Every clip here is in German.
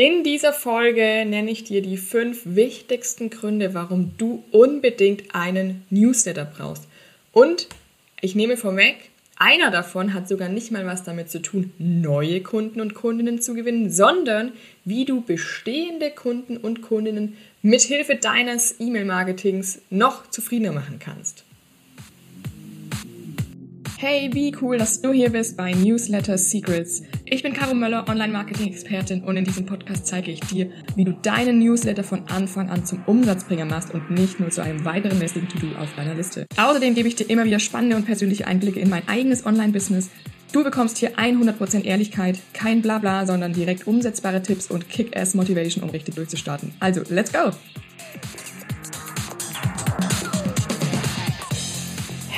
In dieser Folge nenne ich dir die fünf wichtigsten Gründe, warum du unbedingt einen Newsletter brauchst. Und ich nehme vorweg, einer davon hat sogar nicht mal was damit zu tun, neue Kunden und Kundinnen zu gewinnen, sondern wie du bestehende Kunden und Kundinnen mithilfe deines E-Mail-Marketings noch zufriedener machen kannst. Hey, wie cool, dass du hier bist bei Newsletter Secrets. Ich bin Caro Möller, Online-Marketing-Expertin und in diesem Podcast zeige ich dir, wie du deinen Newsletter von Anfang an zum Umsatzbringer machst und nicht nur zu einem weiteren lästigen To-Do auf deiner Liste. Außerdem gebe ich dir immer wieder spannende und persönliche Einblicke in mein eigenes Online-Business. Du bekommst hier 100% Ehrlichkeit, kein Blabla, sondern direkt umsetzbare Tipps und Kick-Ass-Motivation, um richtig durchzustarten. Also, let's go!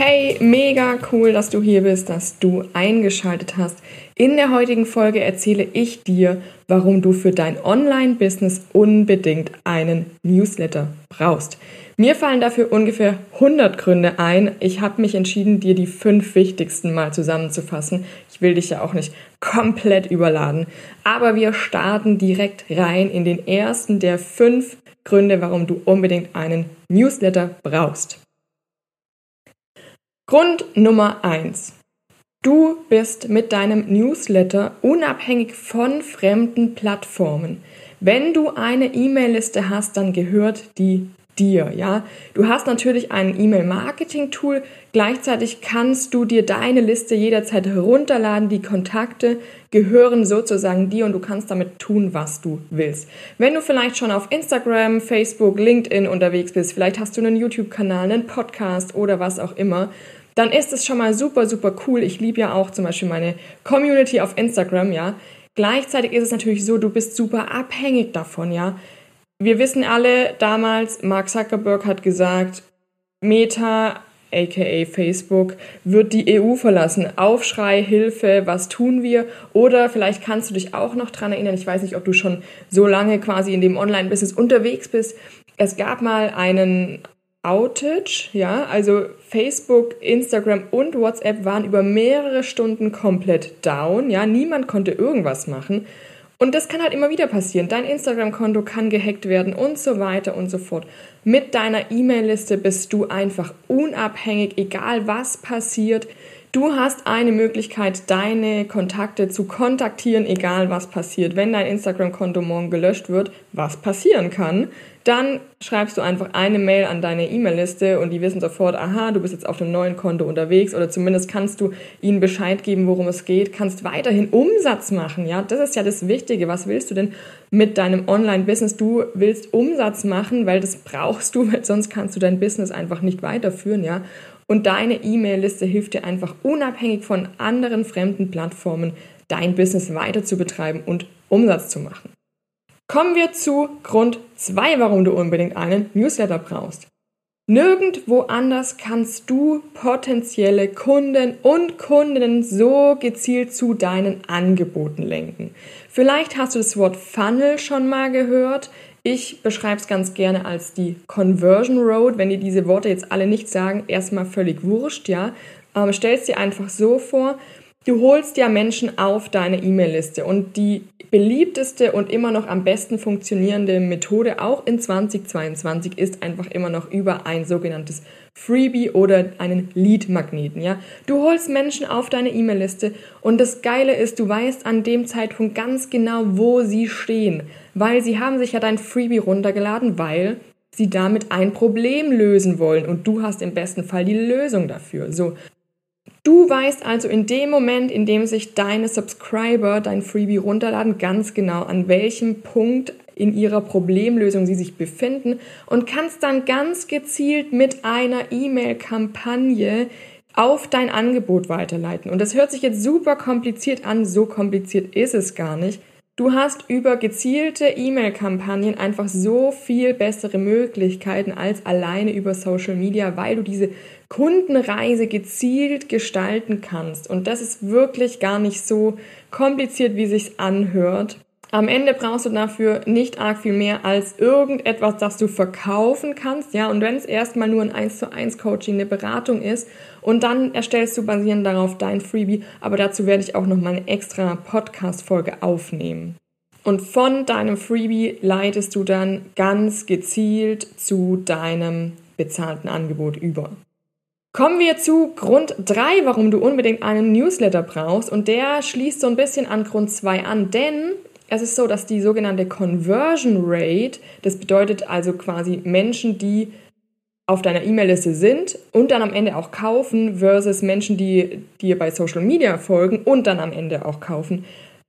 Hey, mega cool, dass du hier bist, dass du eingeschaltet hast. In der heutigen Folge erzähle ich dir, warum du für dein Online-Business unbedingt einen Newsletter brauchst. Mir fallen dafür ungefähr 100 Gründe ein. Ich habe mich entschieden, dir die fünf wichtigsten mal zusammenzufassen. Ich will dich ja auch nicht komplett überladen. Aber wir starten direkt rein in den ersten der fünf Gründe, warum du unbedingt einen Newsletter brauchst. Grund Nummer eins: Du bist mit deinem Newsletter unabhängig von fremden Plattformen. Wenn du eine E-Mail-Liste hast, dann gehört die dir, ja. Du hast natürlich ein E-Mail-Marketing-Tool. Gleichzeitig kannst du dir deine Liste jederzeit herunterladen. Die Kontakte gehören sozusagen dir und du kannst damit tun, was du willst. Wenn du vielleicht schon auf Instagram, Facebook, LinkedIn unterwegs bist, vielleicht hast du einen YouTube-Kanal, einen Podcast oder was auch immer, dann ist es schon mal super, super cool. Ich liebe ja auch zum Beispiel meine Community auf Instagram, ja. Gleichzeitig ist es natürlich so, du bist super abhängig davon, ja. Wir wissen alle damals, Mark Zuckerberg hat gesagt, Meta, aka Facebook, wird die EU verlassen. Aufschrei, Hilfe, was tun wir? Oder vielleicht kannst du dich auch noch dran erinnern, ich weiß nicht, ob du schon so lange quasi in dem Online-Business unterwegs bist. Es gab mal einen Outage, ja, also Facebook, Instagram und WhatsApp waren über mehrere Stunden komplett down, ja, niemand konnte irgendwas machen. Und das kann halt immer wieder passieren. Dein Instagram-Konto kann gehackt werden und so weiter und so fort. Mit deiner E-Mail-Liste bist du einfach unabhängig, egal was passiert. Du hast eine Möglichkeit, deine Kontakte zu kontaktieren, egal was passiert. Wenn dein Instagram-Konto morgen gelöscht wird, was passieren kann, dann schreibst du einfach eine Mail an deine E-Mail-Liste und die wissen sofort, aha, du bist jetzt auf einem neuen Konto unterwegs oder zumindest kannst du ihnen Bescheid geben, worum es geht, kannst weiterhin Umsatz machen, ja, das ist ja das Wichtige. Was willst du denn mit deinem Online-Business? Du willst Umsatz machen, weil das brauchst du, weil sonst kannst du dein Business einfach nicht weiterführen, ja. Und deine E-Mail-Liste hilft dir einfach unabhängig von anderen fremden Plattformen dein Business weiter zu betreiben und Umsatz zu machen. Kommen wir zu Grund 2, warum du unbedingt einen Newsletter brauchst. Nirgendwo anders kannst du potenzielle Kunden und Kundinnen so gezielt zu deinen Angeboten lenken. Vielleicht hast du das Wort Funnel schon mal gehört. Ich beschreibe es ganz gerne als die Conversion Road. Wenn dir diese Worte jetzt alle nicht sagen, erstmal völlig wurscht, ja. Ähm, stellst dir einfach so vor, du holst ja Menschen auf deine E-Mail-Liste und die beliebteste und immer noch am besten funktionierende Methode auch in 2022 ist einfach immer noch über ein sogenanntes Freebie oder einen Lead-Magneten, ja. Du holst Menschen auf deine E-Mail-Liste und das Geile ist, du weißt an dem Zeitpunkt ganz genau, wo sie stehen, weil sie haben sich ja dein Freebie runtergeladen, weil sie damit ein Problem lösen wollen und du hast im besten Fall die Lösung dafür. So, Du weißt also in dem Moment, in dem sich deine Subscriber dein Freebie runterladen, ganz genau, an welchem Punkt in ihrer Problemlösung sie sich befinden und kannst dann ganz gezielt mit einer E-Mail-Kampagne auf dein Angebot weiterleiten. Und das hört sich jetzt super kompliziert an, so kompliziert ist es gar nicht. Du hast über gezielte E-Mail-Kampagnen einfach so viel bessere Möglichkeiten als alleine über Social Media, weil du diese Kundenreise gezielt gestalten kannst. Und das ist wirklich gar nicht so kompliziert, wie sich's anhört. Am Ende brauchst du dafür nicht arg viel mehr als irgendetwas, das du verkaufen kannst, ja. Und wenn es erstmal nur ein 1 zu 1 Coaching, eine Beratung ist und dann erstellst du basierend darauf dein Freebie. Aber dazu werde ich auch noch mal eine extra Podcast-Folge aufnehmen. Und von deinem Freebie leitest du dann ganz gezielt zu deinem bezahlten Angebot über. Kommen wir zu Grund 3, warum du unbedingt einen Newsletter brauchst. Und der schließt so ein bisschen an Grund 2 an, denn es ist so, dass die sogenannte Conversion Rate, das bedeutet also quasi Menschen, die auf deiner E-Mail-Liste sind und dann am Ende auch kaufen, versus Menschen, die dir bei Social Media folgen und dann am Ende auch kaufen,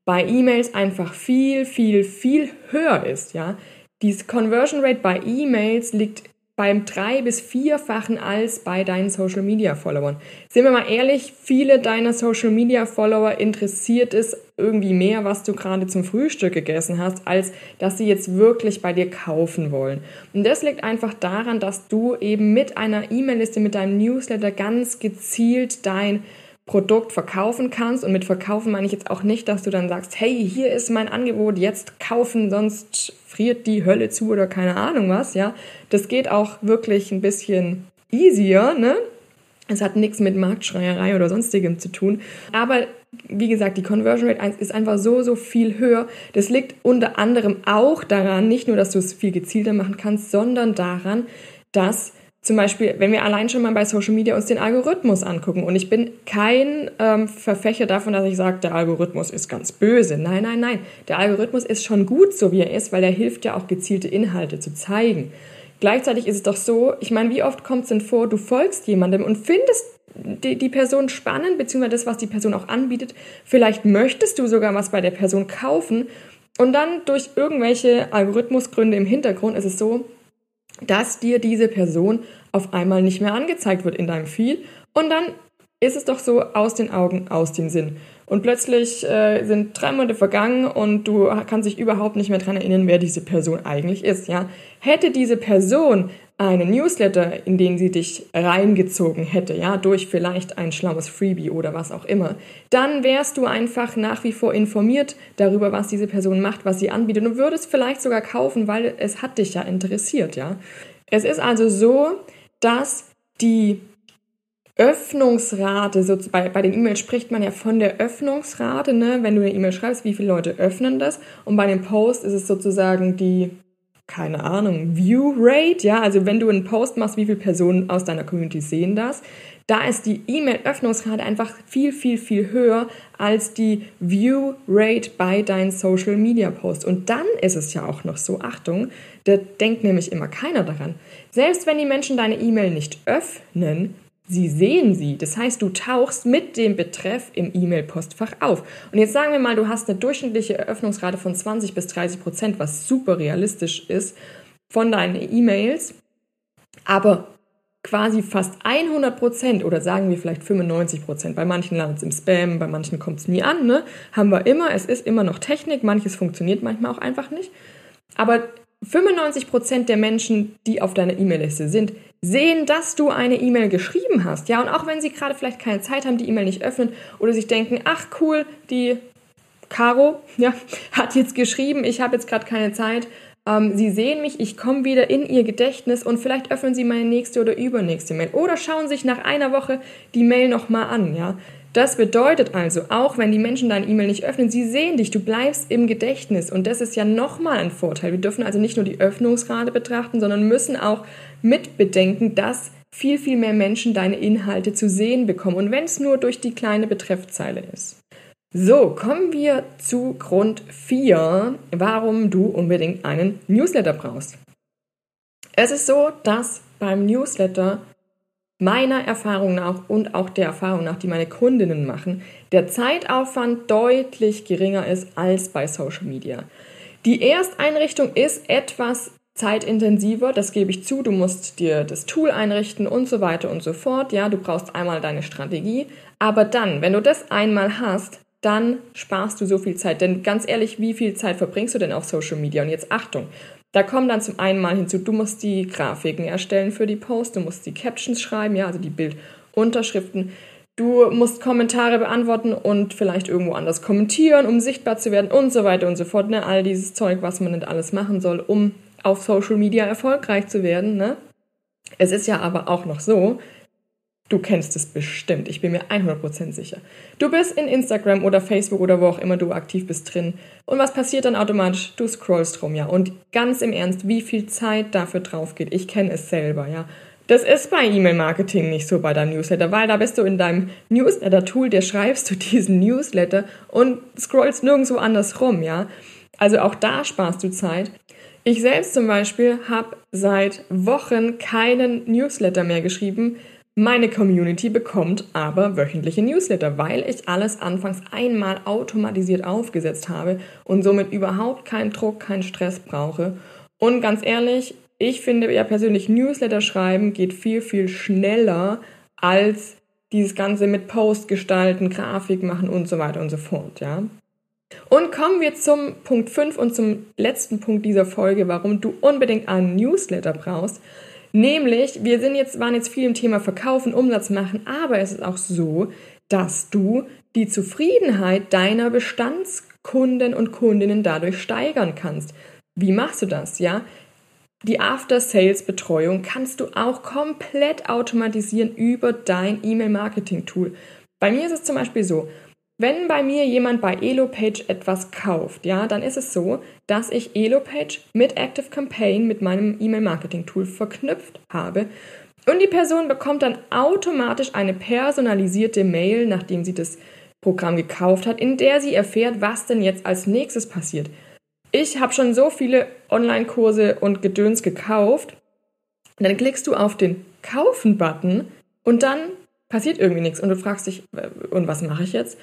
bei E-Mails einfach viel, viel, viel höher ist. Ja? Diese Conversion Rate bei E-Mails liegt beim drei- bis vierfachen als bei deinen Social Media Followern. Sind wir mal ehrlich, viele deiner Social Media Follower interessiert es irgendwie mehr, was du gerade zum Frühstück gegessen hast, als dass sie jetzt wirklich bei dir kaufen wollen. Und das liegt einfach daran, dass du eben mit einer E-Mail-Liste, mit deinem Newsletter ganz gezielt dein Produkt verkaufen kannst. Und mit verkaufen meine ich jetzt auch nicht, dass du dann sagst, hey, hier ist mein Angebot, jetzt kaufen, sonst friert die Hölle zu oder keine Ahnung was, ja. Das geht auch wirklich ein bisschen easier, ne? Es hat nichts mit Marktschreierei oder sonstigem zu tun. Aber wie gesagt, die Conversion Rate ist einfach so, so viel höher. Das liegt unter anderem auch daran, nicht nur, dass du es viel gezielter machen kannst, sondern daran, dass zum Beispiel, wenn wir allein schon mal bei Social Media uns den Algorithmus angucken, und ich bin kein ähm, Verfächer davon, dass ich sage, der Algorithmus ist ganz böse. Nein, nein, nein. Der Algorithmus ist schon gut, so wie er ist, weil er hilft ja auch gezielte Inhalte zu zeigen. Gleichzeitig ist es doch so, ich meine, wie oft kommt es denn vor, du folgst jemandem und findest die, die Person spannend, beziehungsweise das, was die Person auch anbietet. Vielleicht möchtest du sogar was bei der Person kaufen und dann durch irgendwelche Algorithmusgründe im Hintergrund ist es so, dass dir diese Person auf einmal nicht mehr angezeigt wird in deinem Feed und dann ist es doch so aus den Augen, aus dem Sinn. Und plötzlich äh, sind drei Monate vergangen und du kannst dich überhaupt nicht mehr dran erinnern, wer diese Person eigentlich ist. Ja? Hätte diese Person einen Newsletter, in den sie dich reingezogen hätte, ja, durch vielleicht ein schlaues Freebie oder was auch immer, dann wärst du einfach nach wie vor informiert darüber, was diese Person macht, was sie anbietet und würdest vielleicht sogar kaufen, weil es hat dich ja interessiert, ja. Es ist also so, dass die Öffnungsrate, so bei, bei den E-Mails spricht man ja von der Öffnungsrate, ne? wenn du eine E-Mail schreibst, wie viele Leute öffnen das und bei dem Post ist es sozusagen die keine Ahnung, View Rate, ja, also wenn du einen Post machst, wie viele Personen aus deiner Community sehen das, da ist die E-Mail-Öffnungsrate einfach viel, viel, viel höher als die View Rate bei deinen Social Media Posts. Und dann ist es ja auch noch so, Achtung, da denkt nämlich immer keiner daran. Selbst wenn die Menschen deine E-Mail nicht öffnen, Sie sehen sie. Das heißt, du tauchst mit dem Betreff im E-Mail-Postfach auf. Und jetzt sagen wir mal, du hast eine durchschnittliche Eröffnungsrate von 20 bis 30 Prozent, was super realistisch ist, von deinen E-Mails. Aber quasi fast 100 Prozent oder sagen wir vielleicht 95 Prozent. Bei manchen landet es im Spam, bei manchen kommt es nie an. Ne? Haben wir immer. Es ist immer noch Technik. Manches funktioniert manchmal auch einfach nicht. Aber 95 Prozent der Menschen, die auf deiner E-Mail-Liste sind, sehen, dass du eine E-Mail geschrieben hast. Ja, und auch wenn sie gerade vielleicht keine Zeit haben, die E-Mail nicht öffnen oder sich denken, ach cool, die Caro ja, hat jetzt geschrieben, ich habe jetzt gerade keine Zeit. Ähm, sie sehen mich, ich komme wieder in ihr Gedächtnis und vielleicht öffnen sie meine nächste oder übernächste Mail oder schauen sich nach einer Woche die Mail nochmal an. Ja, das bedeutet also, auch wenn die Menschen deine E-Mail nicht öffnen, sie sehen dich, du bleibst im Gedächtnis. Und das ist ja nochmal ein Vorteil. Wir dürfen also nicht nur die Öffnungsrate betrachten, sondern müssen auch mit bedenken, dass viel, viel mehr Menschen deine Inhalte zu sehen bekommen. Und wenn es nur durch die kleine Betreffzeile ist. So, kommen wir zu Grund 4, warum du unbedingt einen Newsletter brauchst. Es ist so, dass beim Newsletter meiner Erfahrung nach und auch der Erfahrung nach, die meine Kundinnen machen, der Zeitaufwand deutlich geringer ist als bei Social Media. Die Ersteinrichtung ist etwas zeitintensiver, das gebe ich zu. Du musst dir das Tool einrichten und so weiter und so fort. Ja, du brauchst einmal deine Strategie. Aber dann, wenn du das einmal hast, dann sparst du so viel Zeit. Denn ganz ehrlich, wie viel Zeit verbringst du denn auf Social Media? Und jetzt Achtung, da kommen dann zum einen mal hinzu, du musst die Grafiken erstellen für die Posts, du musst die Captions schreiben, ja, also die Bildunterschriften. Du musst Kommentare beantworten und vielleicht irgendwo anders kommentieren, um sichtbar zu werden und so weiter und so fort. Ne? All dieses Zeug, was man nicht alles machen soll, um auf Social Media erfolgreich zu werden. Ne? Es ist ja aber auch noch so, Du kennst es bestimmt, ich bin mir 100% sicher. Du bist in Instagram oder Facebook oder wo auch immer du aktiv bist drin. Und was passiert dann automatisch? Du scrollst rum, ja. Und ganz im Ernst, wie viel Zeit dafür drauf geht, ich kenne es selber, ja. Das ist bei E-Mail-Marketing nicht so bei deinem Newsletter, weil da bist du in deinem Newsletter-Tool, dir schreibst du diesen Newsletter und scrollst nirgendwo anders rum, ja. Also auch da sparst du Zeit. Ich selbst zum Beispiel habe seit Wochen keinen Newsletter mehr geschrieben, meine Community bekommt aber wöchentliche Newsletter, weil ich alles anfangs einmal automatisiert aufgesetzt habe und somit überhaupt keinen Druck, keinen Stress brauche. Und ganz ehrlich, ich finde ja persönlich Newsletter schreiben geht viel, viel schneller als dieses Ganze mit Post gestalten, Grafik machen und so weiter und so fort, ja. Und kommen wir zum Punkt 5 und zum letzten Punkt dieser Folge, warum du unbedingt einen Newsletter brauchst. Nämlich, wir sind jetzt, waren jetzt viel im Thema Verkaufen, Umsatz machen, aber es ist auch so, dass du die Zufriedenheit deiner Bestandskunden und Kundinnen dadurch steigern kannst. Wie machst du das? Ja, die After-Sales-Betreuung kannst du auch komplett automatisieren über dein E-Mail-Marketing-Tool. Bei mir ist es zum Beispiel so, wenn bei mir jemand bei EloPage etwas kauft, ja, dann ist es so, dass ich EloPage mit Active Campaign, mit meinem E-Mail-Marketing-Tool verknüpft habe. Und die Person bekommt dann automatisch eine personalisierte Mail, nachdem sie das Programm gekauft hat, in der sie erfährt, was denn jetzt als nächstes passiert. Ich habe schon so viele Online-Kurse und Gedöns gekauft. Dann klickst du auf den Kaufen-Button und dann passiert irgendwie nichts und du fragst dich, äh, und was mache ich jetzt?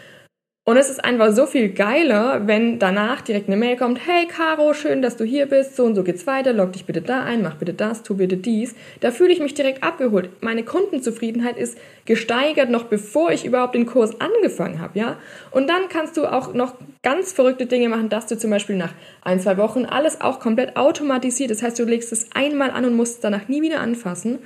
Und es ist einfach so viel geiler, wenn danach direkt eine Mail kommt, hey Caro, schön, dass du hier bist, so und so geht's weiter, log dich bitte da ein, mach bitte das, tu bitte dies. Da fühle ich mich direkt abgeholt. Meine Kundenzufriedenheit ist gesteigert, noch bevor ich überhaupt den Kurs angefangen habe, ja. Und dann kannst du auch noch ganz verrückte Dinge machen, dass du zum Beispiel nach ein, zwei Wochen alles auch komplett automatisiert. Das heißt, du legst es einmal an und musst es danach nie wieder anfassen.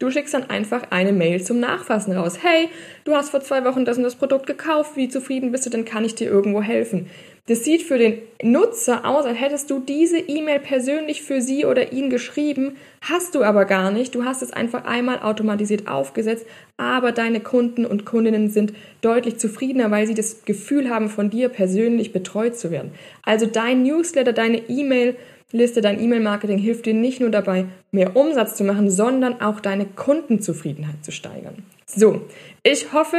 Du schickst dann einfach eine Mail zum Nachfassen raus. Hey, du hast vor zwei Wochen das und das Produkt gekauft. Wie zufrieden bist du denn? Kann ich dir irgendwo helfen? Das sieht für den Nutzer aus, als hättest du diese E-Mail persönlich für sie oder ihn geschrieben, hast du aber gar nicht. Du hast es einfach einmal automatisiert aufgesetzt, aber deine Kunden und Kundinnen sind deutlich zufriedener, weil sie das Gefühl haben, von dir persönlich betreut zu werden. Also dein Newsletter, deine E-Mail, Liste, dein E-Mail-Marketing hilft dir nicht nur dabei, mehr Umsatz zu machen, sondern auch deine Kundenzufriedenheit zu steigern. So, ich hoffe,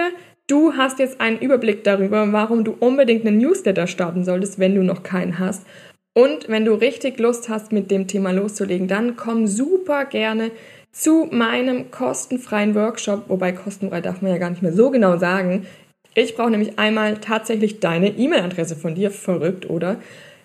du hast jetzt einen Überblick darüber, warum du unbedingt einen Newsletter starten solltest, wenn du noch keinen hast. Und wenn du richtig Lust hast, mit dem Thema loszulegen, dann komm super gerne zu meinem kostenfreien Workshop, wobei kostenfrei darf man ja gar nicht mehr so genau sagen. Ich brauche nämlich einmal tatsächlich deine E-Mail-Adresse von dir, verrückt, oder?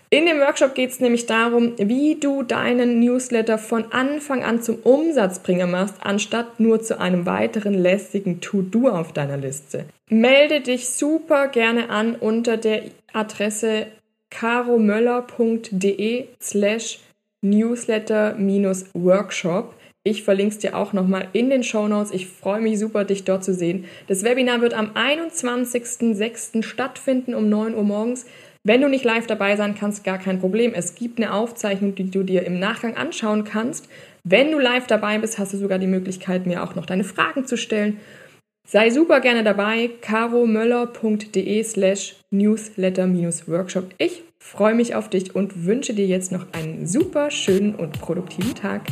In dem Workshop geht es nämlich darum, wie du deinen Newsletter von Anfang an zum Umsatzbringer machst, anstatt nur zu einem weiteren lästigen To-Do auf deiner Liste. Melde dich super gerne an unter der Adresse caromöller.de slash newsletter-workshop. Ich verlinke es dir auch nochmal in den Show Notes. Ich freue mich super, dich dort zu sehen. Das Webinar wird am 21.06. stattfinden um 9 Uhr morgens. Wenn du nicht live dabei sein kannst, gar kein Problem. Es gibt eine Aufzeichnung, die du dir im Nachgang anschauen kannst. Wenn du live dabei bist, hast du sogar die Möglichkeit, mir auch noch deine Fragen zu stellen. Sei super gerne dabei, caromöller.de slash newsletter-workshop. Ich freue mich auf dich und wünsche dir jetzt noch einen super schönen und produktiven Tag.